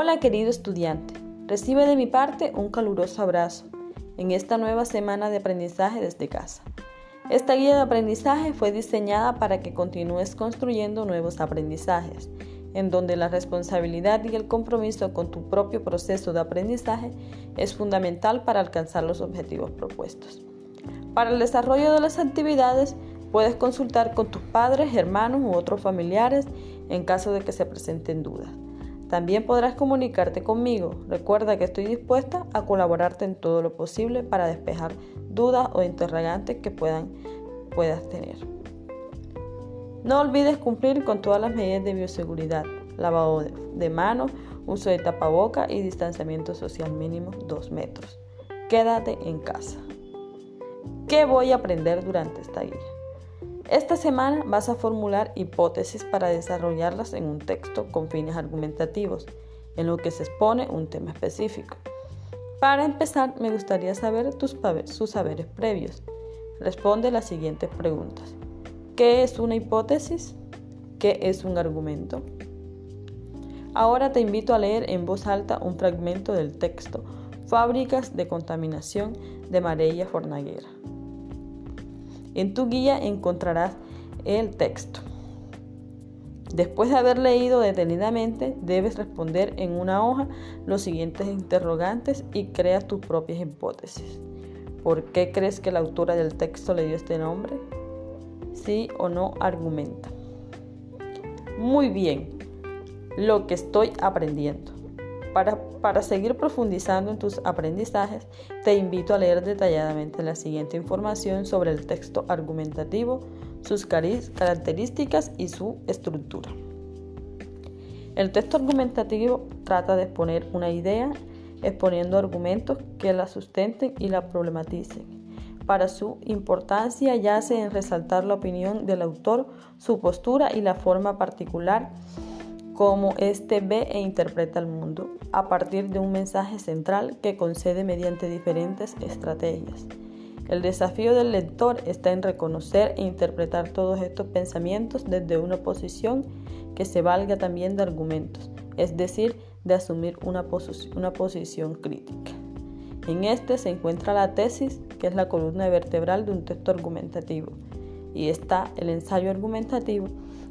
Hola querido estudiante, recibe de mi parte un caluroso abrazo en esta nueva semana de aprendizaje desde casa. Esta guía de aprendizaje fue diseñada para que continúes construyendo nuevos aprendizajes, en donde la responsabilidad y el compromiso con tu propio proceso de aprendizaje es fundamental para alcanzar los objetivos propuestos. Para el desarrollo de las actividades, puedes consultar con tus padres, hermanos u otros familiares en caso de que se presenten dudas. También podrás comunicarte conmigo. Recuerda que estoy dispuesta a colaborarte en todo lo posible para despejar dudas o interrogantes que puedas tener. No olvides cumplir con todas las medidas de bioseguridad, lavado de manos, uso de tapaboca y distanciamiento social mínimo 2 metros. Quédate en casa. ¿Qué voy a aprender durante esta guía? Esta semana vas a formular hipótesis para desarrollarlas en un texto con fines argumentativos, en lo que se expone un tema específico. Para empezar, me gustaría saber tus sus saberes previos. Responde las siguientes preguntas. ¿Qué es una hipótesis? ¿Qué es un argumento? Ahora te invito a leer en voz alta un fragmento del texto Fábricas de contaminación de Marella Fornaguera. En tu guía encontrarás el texto. Después de haber leído detenidamente, debes responder en una hoja los siguientes interrogantes y creas tus propias hipótesis. ¿Por qué crees que la autora del texto le dio este nombre? Sí o no argumenta. Muy bien, lo que estoy aprendiendo. Para, seguir profundizando en tus aprendizajes, te invito a leer detalladamente la siguiente información sobre el texto argumentativo, sus características y su estructura. El texto argumentativo trata de exponer una idea exponiendo argumentos que la sustenten y la problematicen. Para su importancia yace en resaltar la opinión del autor, su postura y la forma particular cómo éste ve e interpreta el mundo, a partir de un mensaje central que concede mediante diferentes estrategias. El desafío del lector está en reconocer e interpretar todos estos pensamientos desde una posición que se valga también de argumentos, es decir, de asumir una, una posición crítica. En este se encuentra la tesis, que es la columna vertebral de un texto argumentativo, y está el ensayo argumentativo,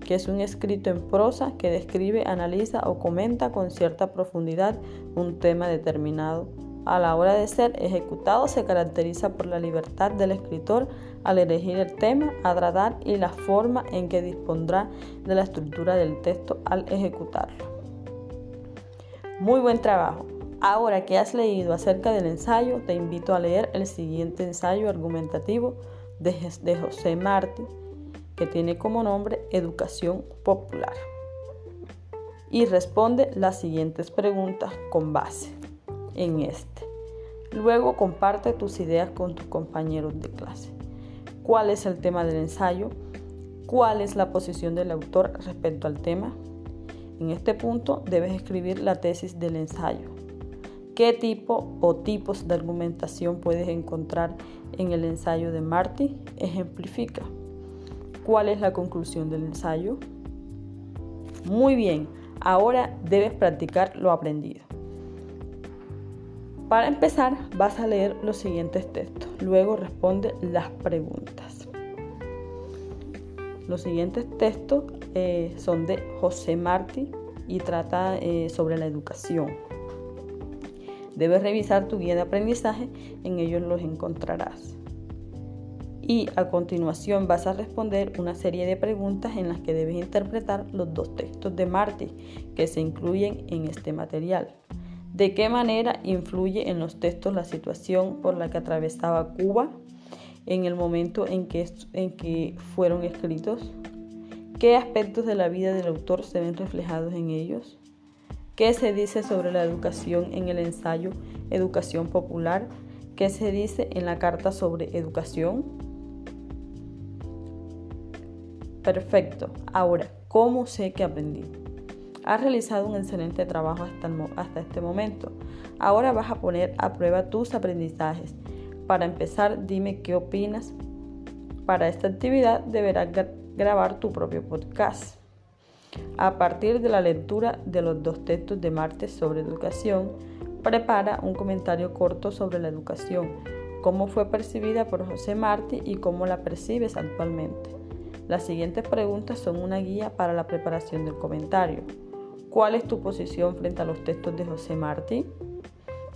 que es un escrito en prosa que describe, analiza o comenta con cierta profundidad un tema determinado. A la hora de ser ejecutado se caracteriza por la libertad del escritor al elegir el tema a tratar y la forma en que dispondrá de la estructura del texto al ejecutarlo. Muy buen trabajo. Ahora que has leído acerca del ensayo, te invito a leer el siguiente ensayo argumentativo de, José Martí que tiene como nombre Educación Popular. Y responde las siguientes preguntas con base en este. Luego comparte tus ideas con tus compañeros de clase. ¿Cuál es el tema del ensayo? ¿Cuál es la posición del autor respecto al tema? En este punto debes escribir la tesis del ensayo. ¿Qué tipo o tipos de argumentación puedes encontrar en el ensayo de Marty? Ejemplifica. ¿Cuál es la conclusión del ensayo? Muy bien, ahora debes practicar lo aprendido. Para empezar, vas a leer los siguientes textos. Luego responde las preguntas. Los siguientes textos eh, son de José Martí y trata eh, sobre la educación. Debes revisar tu guía de aprendizaje, en ellos los encontrarás y a continuación vas a responder una serie de preguntas en las que debes interpretar los dos textos de Marty que se incluyen en este material. ¿De qué manera influye en los textos la situación por la que atravesaba Cuba en el momento en que, en que fueron escritos? ¿Qué aspectos de la vida del autor se ven reflejados en ellos? ¿Qué se dice sobre la educación en el ensayo Educación Popular? ¿Qué se dice en la carta sobre educación? Perfecto. Ahora, ¿cómo sé que aprendí? Has realizado un excelente trabajo hasta, este momento. Ahora vas a poner a prueba tus aprendizajes. Para empezar, dime qué opinas. Para esta actividad deberás grabar tu propio podcast. A partir de la lectura de los dos textos de Martes sobre educación, prepara un comentario corto sobre la educación, cómo fue percibida por José Martí y cómo la percibes actualmente. Las siguientes preguntas son una guía para la preparación del comentario. ¿Cuál es tu posición frente a los textos de José Martí?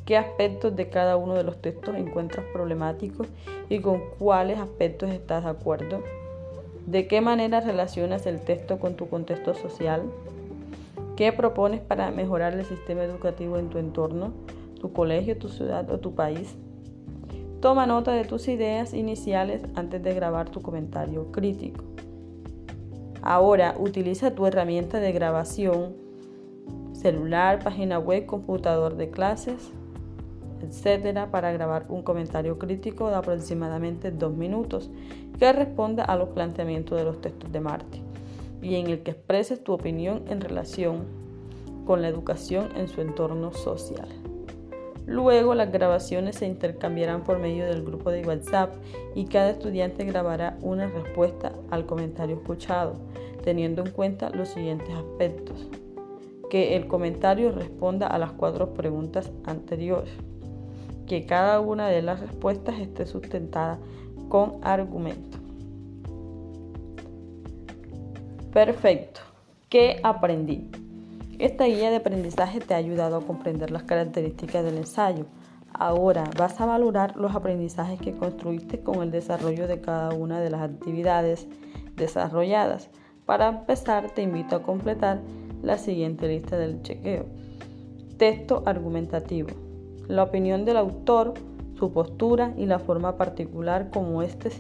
¿Qué aspectos de cada uno de los textos encuentras problemáticos y con cuáles aspectos estás de acuerdo? ¿De qué manera relacionas el texto con tu contexto social? ¿Qué propones para mejorar el sistema educativo en tu entorno, tu colegio, tu ciudad o tu país? Toma nota de tus ideas iniciales antes de grabar tu comentario crítico. Ahora utiliza tu herramienta de grabación, celular, página web, computador de clases, etcétera, para grabar un comentario crítico de aproximadamente dos minutos que responda a los planteamientos de los textos de Marte y en el que expreses tu opinión en relación con la educación en su entorno social. Luego las grabaciones se intercambiarán por medio del grupo de WhatsApp y cada estudiante grabará una respuesta al comentario escuchado, teniendo en cuenta los siguientes aspectos. Que el comentario responda a las cuatro preguntas anteriores. Que cada una de las respuestas esté sustentada con argumento. Perfecto. ¿Qué aprendí? Esta guía de aprendizaje te ha ayudado a comprender las características del ensayo. Ahora vas a valorar los aprendizajes que construiste con el desarrollo de cada una de las actividades desarrolladas. Para empezar, te invito a completar la siguiente lista del chequeo. Texto argumentativo. La opinión del autor, su postura y la forma particular como éste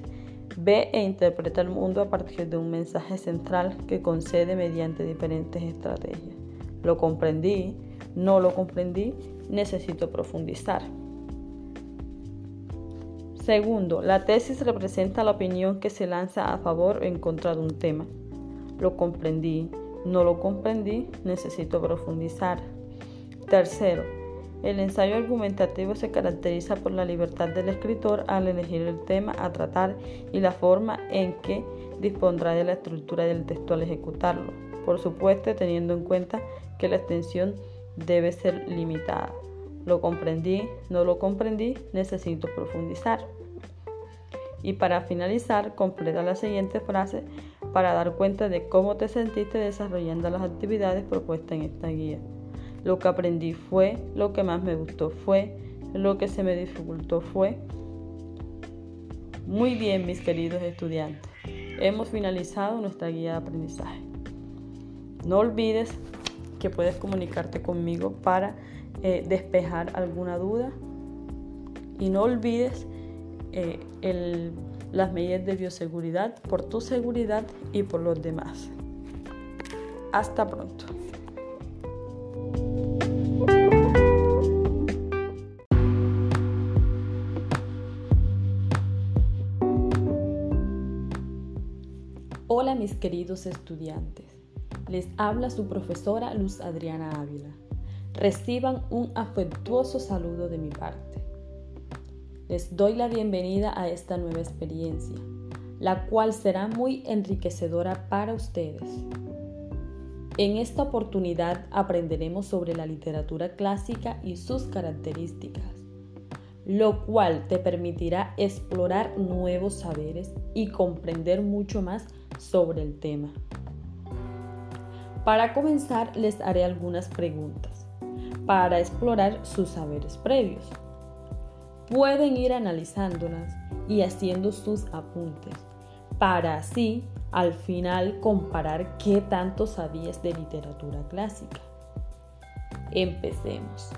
ve e interpreta el mundo a partir de un mensaje central que concede mediante diferentes estrategias. Lo comprendí, no lo comprendí, necesito profundizar. Segundo, la tesis representa la opinión que se lanza a favor o en contra de un tema. Lo comprendí, no lo comprendí, necesito profundizar. Tercero, el ensayo argumentativo se caracteriza por la libertad del escritor al elegir el tema a tratar y la forma en que dispondrá de la estructura del texto al ejecutarlo. Por supuesto, teniendo en cuenta que la extensión debe ser limitada. Lo comprendí, no lo comprendí, necesito profundizar. Y para finalizar, completa la siguiente frase para dar cuenta de cómo te sentiste desarrollando las actividades propuestas en esta guía. Lo que aprendí fue, lo que más me gustó fue, lo que se me dificultó fue. Muy bien, mis queridos estudiantes, hemos finalizado nuestra guía de aprendizaje. No olvides que puedes comunicarte conmigo para eh, despejar alguna duda. Y no olvides eh, las medidas de bioseguridad por tu seguridad y por los demás. Hasta pronto. Hola mis queridos estudiantes. Les habla su profesora Luz Adriana Ávila. Reciban un afectuoso saludo de mi parte. Les doy la bienvenida a esta nueva experiencia, la cual será muy enriquecedora para ustedes. En esta oportunidad aprenderemos sobre la literatura clásica y sus características, lo cual te permitirá explorar nuevos saberes y comprender mucho más sobre el tema. Para comenzar, les haré algunas preguntas para explorar sus saberes previos. Pueden ir analizándolas y haciendo sus apuntes para así al final comparar qué tanto sabías de literatura clásica. Empecemos.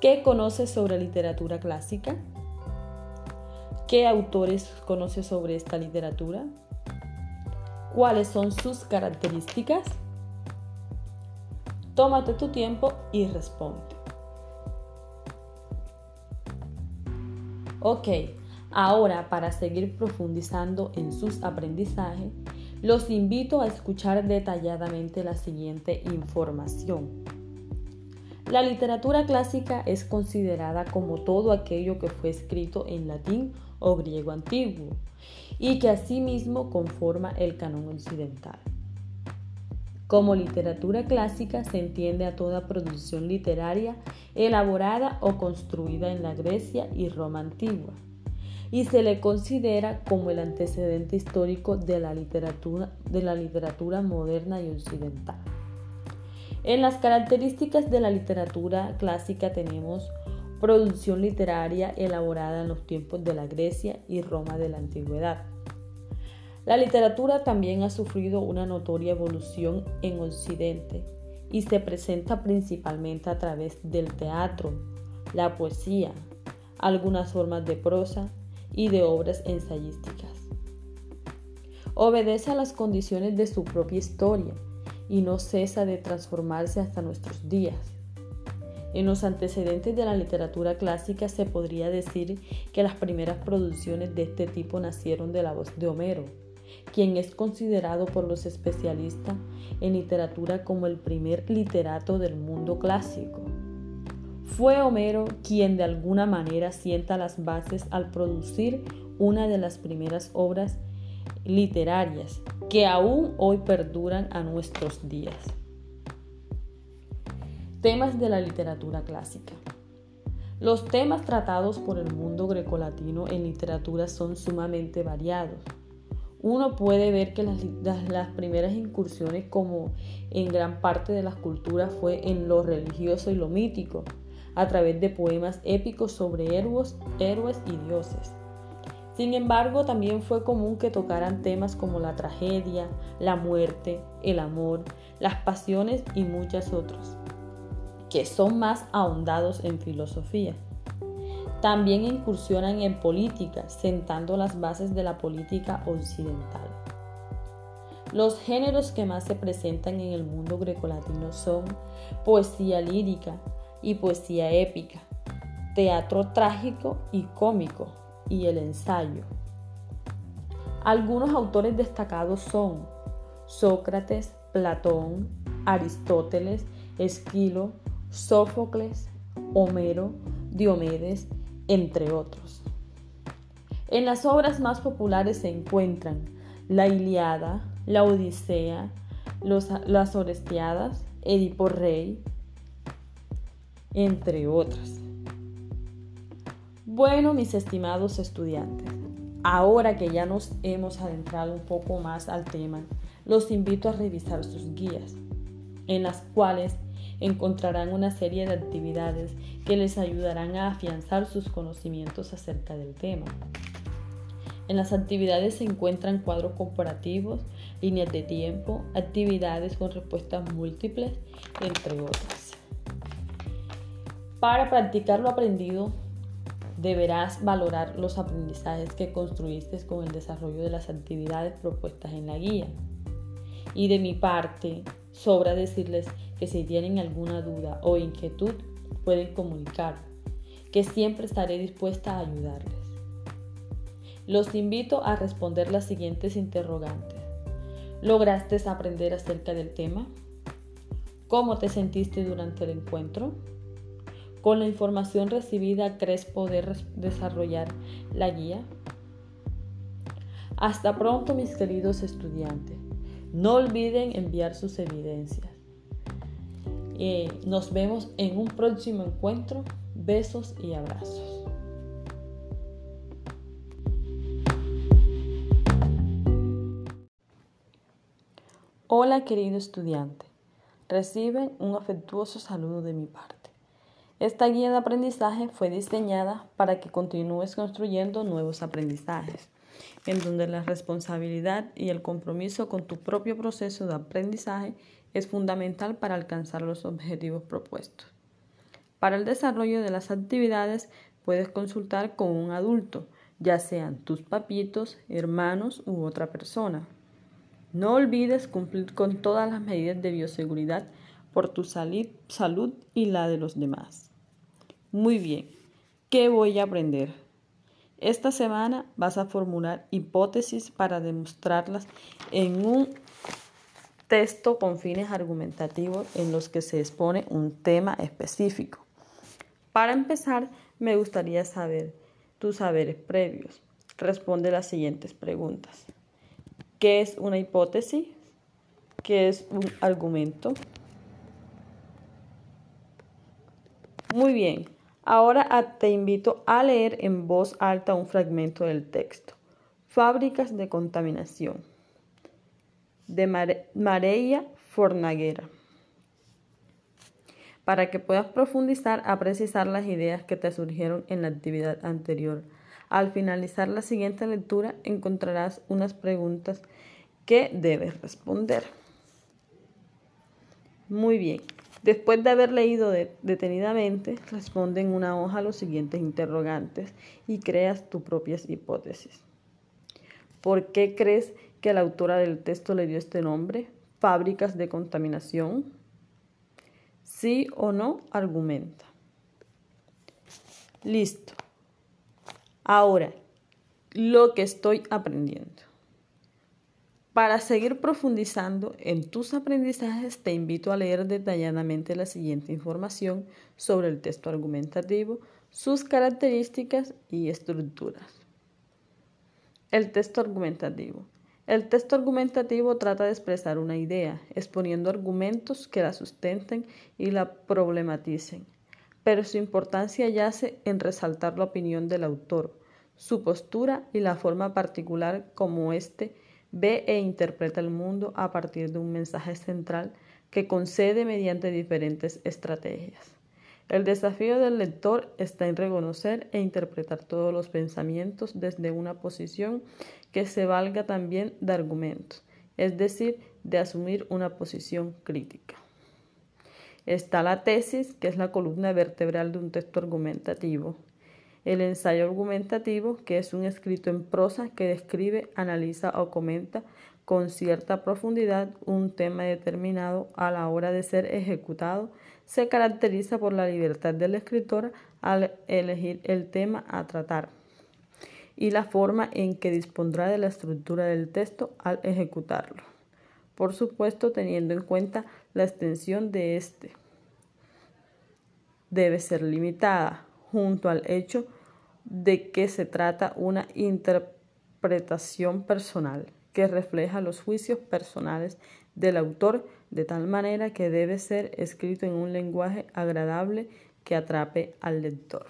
¿Qué conoces sobre literatura clásica? ¿Qué autores conoces sobre esta literatura? Cuáles son sus características? Tómate tu tiempo y responde. Ok, ahora para seguir profundizando en sus aprendizajes, los invito a escuchar detalladamente la siguiente información. La literatura clásica es considerada como todo aquello que fue escrito en latín o griego antiguo y que asimismo conforma el canon occidental. Como literatura clásica se entiende a toda producción literaria elaborada o construida en la Grecia y Roma antigua, y se le considera como el antecedente histórico de la literatura, de la literatura moderna y occidental. En las características de la literatura clásica tenemos producción literaria elaborada en los tiempos de la Grecia y Roma de la antigüedad la literatura también ha sufrido una notoria evolución en Occidente y se presenta principalmente a través del teatro, la poesía, algunas formas de prosa y de obras ensayísticas. Obedece a las condiciones de su propia historia y no cesa de transformarse hasta nuestros días. En los antecedentes de la literatura clásica se podría decir que las primeras producciones de este tipo nacieron de la voz de Homero, quien es considerado por los especialistas en literatura como el primer literato del mundo clásico. Fue Homero quien de alguna manera sienta las bases al producir una de las primeras obras literarias que aún hoy perduran a nuestros días. Temas de la literatura clásica. Los temas tratados por el mundo grecolatino en literatura son sumamente variados uno puede ver que las, primeras incursiones, como en gran parte de las culturas, fue en lo religioso y lo mítico, a través de poemas épicos sobre héroes, héroes y dioses. Sin embargo, también fue común que tocaran temas como la tragedia, la muerte, el amor, las pasiones y muchos otros, que son más ahondados en filosofía. También incursionan en política, sentando las bases de la política occidental. Los géneros que más se presentan en el mundo grecolatino son poesía lírica y poesía épica, teatro trágico y cómico y el ensayo. Algunos autores destacados son Sócrates, Platón, Aristóteles, Esquilo, Sófocles, Homero, Diomedes entre otros. En las obras más populares se encuentran la Iliada, la Odisea, las Orestiadas, Edipo Rey, entre otras. Bueno, mis estimados estudiantes, ahora que ya nos hemos adentrado un poco más al tema, los invito a revisar sus guías, en las cuales encontrarán una serie de actividades que les ayudarán a afianzar sus conocimientos acerca del tema. En las actividades se encuentran cuadros comparativos, líneas de tiempo, actividades con respuestas múltiples, entre otras. Para practicar lo aprendido, deberás valorar los aprendizajes que construiste con el desarrollo de las actividades propuestas en la guía. Y de mi parte, sobra decirles que si tienen alguna duda o inquietud pueden comunicar, que siempre estaré dispuesta a ayudarles. Los invito a responder las siguientes interrogantes. ¿Lograste aprender acerca del tema? ¿Cómo te sentiste durante el encuentro? ¿Con la información recibida crees poder desarrollar la guía? Hasta pronto mis queridos estudiantes. No olviden enviar sus evidencias. Eh, nos vemos en un próximo encuentro. Besos y abrazos. Hola querido estudiante, reciben un afectuoso saludo de mi parte. Esta guía de aprendizaje fue diseñada para que continúes construyendo nuevos aprendizajes, en donde la responsabilidad y el compromiso con tu propio proceso de aprendizaje es fundamental para alcanzar los objetivos propuestos. Para el desarrollo de las actividades puedes consultar con un adulto, ya sean tus papitos, hermanos u otra persona. No olvides cumplir con todas las medidas de bioseguridad por tu salud y la de los demás. Muy bien, ¿qué voy a aprender? Esta semana vas a formular hipótesis para demostrarlas en un texto con fines argumentativos en los que se expone un tema específico. Para empezar, me gustaría saber tus saberes previos. Responde las siguientes preguntas. ¿Qué es una hipótesis? ¿Qué es un argumento? Muy bien, ahora te invito a leer en voz alta un fragmento del texto. Fábricas de contaminación de Mareya Fornaguera. Para que puedas profundizar a precisar las ideas que te surgieron en la actividad anterior. Al finalizar la siguiente lectura encontrarás unas preguntas que debes responder. Muy bien. Después de haber leído detenidamente, responde en una hoja los siguientes interrogantes y creas tus propias hipótesis. ¿Por qué crees que la autora del texto le dio este nombre? ¿Fábricas de contaminación? ¿Sí o no? Argumenta. Listo. Ahora, lo que estoy aprendiendo. Para seguir profundizando en tus aprendizajes, te invito a leer detalladamente la siguiente información sobre el texto argumentativo, sus características y estructuras. El texto argumentativo. El texto argumentativo trata de expresar una idea, exponiendo argumentos que la sustenten y la problematicen, pero su importancia yace en resaltar la opinión del autor, su postura y la forma particular como éste ve e interpreta el mundo a partir de un mensaje central que concede mediante diferentes estrategias. El desafío del lector está en reconocer e interpretar todos los pensamientos desde una posición que se valga también de argumentos, es decir, de asumir una posición crítica. Está la tesis, que es la columna vertebral de un texto argumentativo el ensayo argumentativo, que es un escrito en prosa que describe, analiza o comenta con cierta profundidad un tema determinado a la hora de ser ejecutado, se caracteriza por la libertad del escritor al elegir el tema a tratar y la forma en que dispondrá de la estructura del texto al ejecutarlo. Por supuesto, teniendo en cuenta la extensión de este. Debe ser limitada junto al hecho de que se trata una interpretación personal que refleja los juicios personales del autor de tal manera que debe ser escrito en un lenguaje agradable que atrape al lector.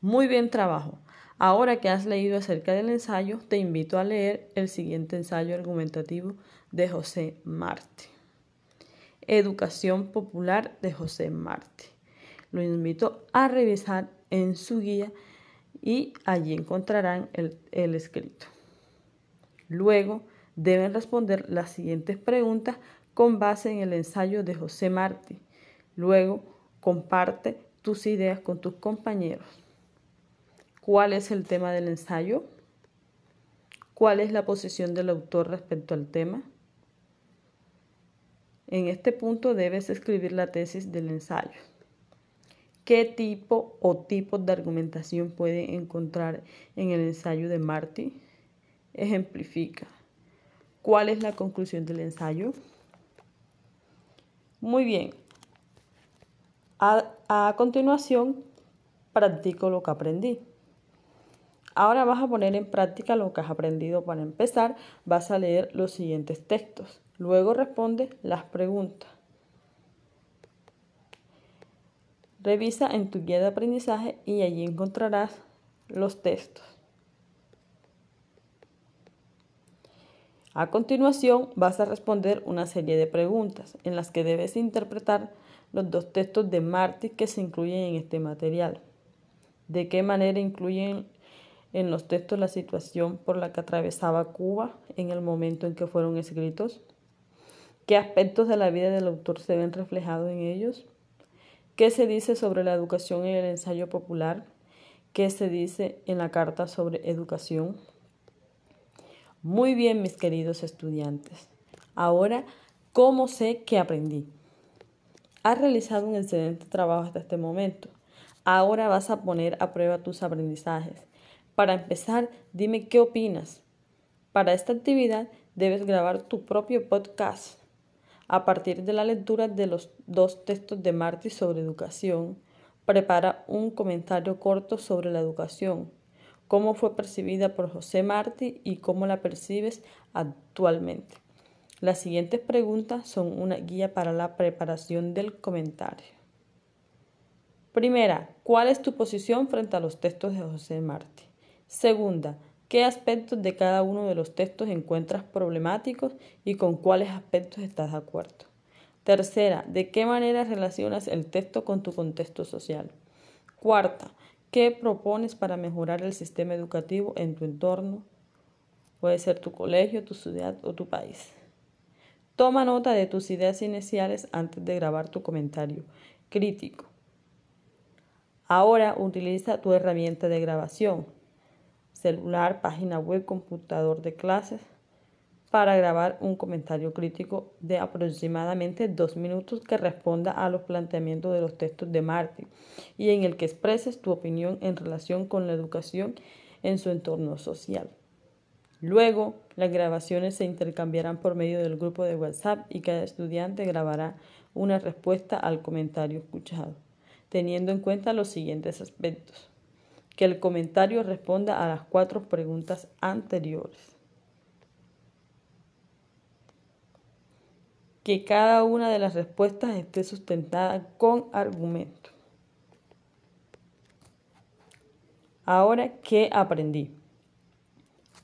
Muy bien trabajo. Ahora que has leído acerca del ensayo, te invito a leer el siguiente ensayo argumentativo de José Martí. Educación Popular de José Martí. Lo invito a revisar en su guía y allí encontrarán el, escrito. Luego deben responder las siguientes preguntas con base en el ensayo de José Martí. Luego comparte tus ideas con tus compañeros. ¿Cuál es el tema del ensayo? ¿Cuál es la posición del autor respecto al tema? En este punto debes escribir la tesis del ensayo qué tipo o tipos de argumentación puede encontrar en el ensayo de Marty. Ejemplifica. ¿Cuál es la conclusión del ensayo? Muy bien. A, a continuación, practico lo que aprendí. Ahora vas a poner en práctica lo que has aprendido. Para empezar, vas a leer los siguientes textos. Luego responde las preguntas. Revisa en tu guía de aprendizaje y allí encontrarás los textos. A continuación vas a responder una serie de preguntas en las que debes interpretar los dos textos de Martí que se incluyen en este material. ¿De qué manera incluyen en los textos la situación por la que atravesaba Cuba en el momento en que fueron escritos? ¿Qué aspectos de la vida del autor se ven reflejados en ellos? ¿Qué se dice sobre la educación en el ensayo popular? ¿Qué se dice en la carta sobre educación? Muy bien, mis queridos estudiantes. Ahora, ¿cómo sé que aprendí? Has realizado un excelente trabajo hasta este momento. Ahora vas a poner a prueba tus aprendizajes. Para empezar, dime qué opinas. Para esta actividad debes grabar tu propio podcast a partir de la lectura de los dos textos de Martí sobre educación, prepara un comentario corto sobre la educación, cómo fue percibida por José Martí y cómo la percibes actualmente. Las siguientes preguntas son una guía para la preparación del comentario. Primera, ¿cuál es tu posición frente a los textos de José Martí? Segunda, ¿qué aspectos de cada uno de los textos encuentras problemáticos y con cuáles aspectos estás de acuerdo? Tercera, ¿de qué manera relacionas el texto con tu contexto social? Cuarta, ¿qué propones para mejorar el sistema educativo en tu entorno? Puede ser tu colegio, tu ciudad o tu país. Toma nota de tus ideas iniciales antes de grabar tu comentario crítico. Ahora utiliza tu herramienta de grabación, celular, página web, computador de clases, para grabar un comentario crítico de aproximadamente dos minutos que responda a los planteamientos de los textos de Martin y en el que expreses tu opinión en relación con la educación en su entorno social. Luego, las grabaciones se intercambiarán por medio del grupo de WhatsApp y cada estudiante grabará una respuesta al comentario escuchado teniendo en cuenta los siguientes aspectos. Que el comentario responda a las cuatro preguntas anteriores. Que cada una de las respuestas esté sustentada con argumento. Ahora, ¿qué aprendí?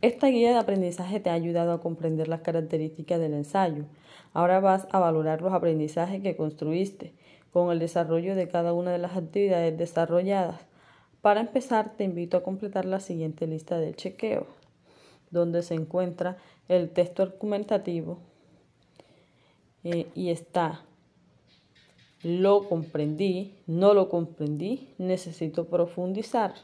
Esta guía de aprendizaje te ha ayudado a comprender las características del ensayo. Ahora vas a valorar los aprendizajes que construiste con el desarrollo de cada una de las actividades desarrolladas. Para empezar, te invito a completar la siguiente lista de chequeo, donde se encuentra el texto argumentativo eh, y está lo comprendí, no lo comprendí, necesito profundizar.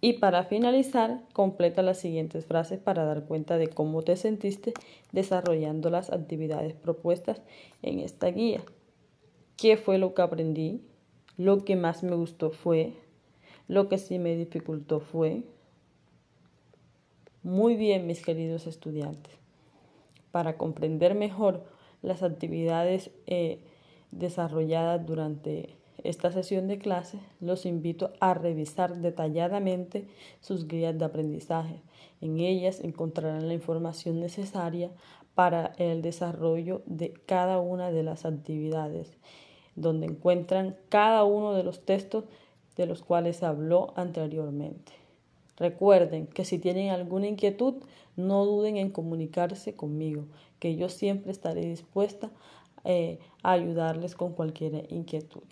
Y para finalizar, completa las siguientes frases para dar cuenta de cómo te sentiste desarrollando las actividades propuestas en esta guía. ¿Qué fue lo que aprendí? Lo que más me gustó fue. Lo que sí me dificultó fue. Muy bien, mis queridos estudiantes. Para comprender mejor las actividades eh, desarrolladas durante esta sesión de clase, los invito a revisar detalladamente sus guías de aprendizaje. En ellas encontrarán la información necesaria para el desarrollo de cada una de las actividades, donde encuentran cada uno de los textos de los cuales habló anteriormente. Recuerden que si tienen alguna inquietud, no duden en comunicarse conmigo, que yo siempre estaré dispuesta eh, a ayudarles con cualquier inquietud.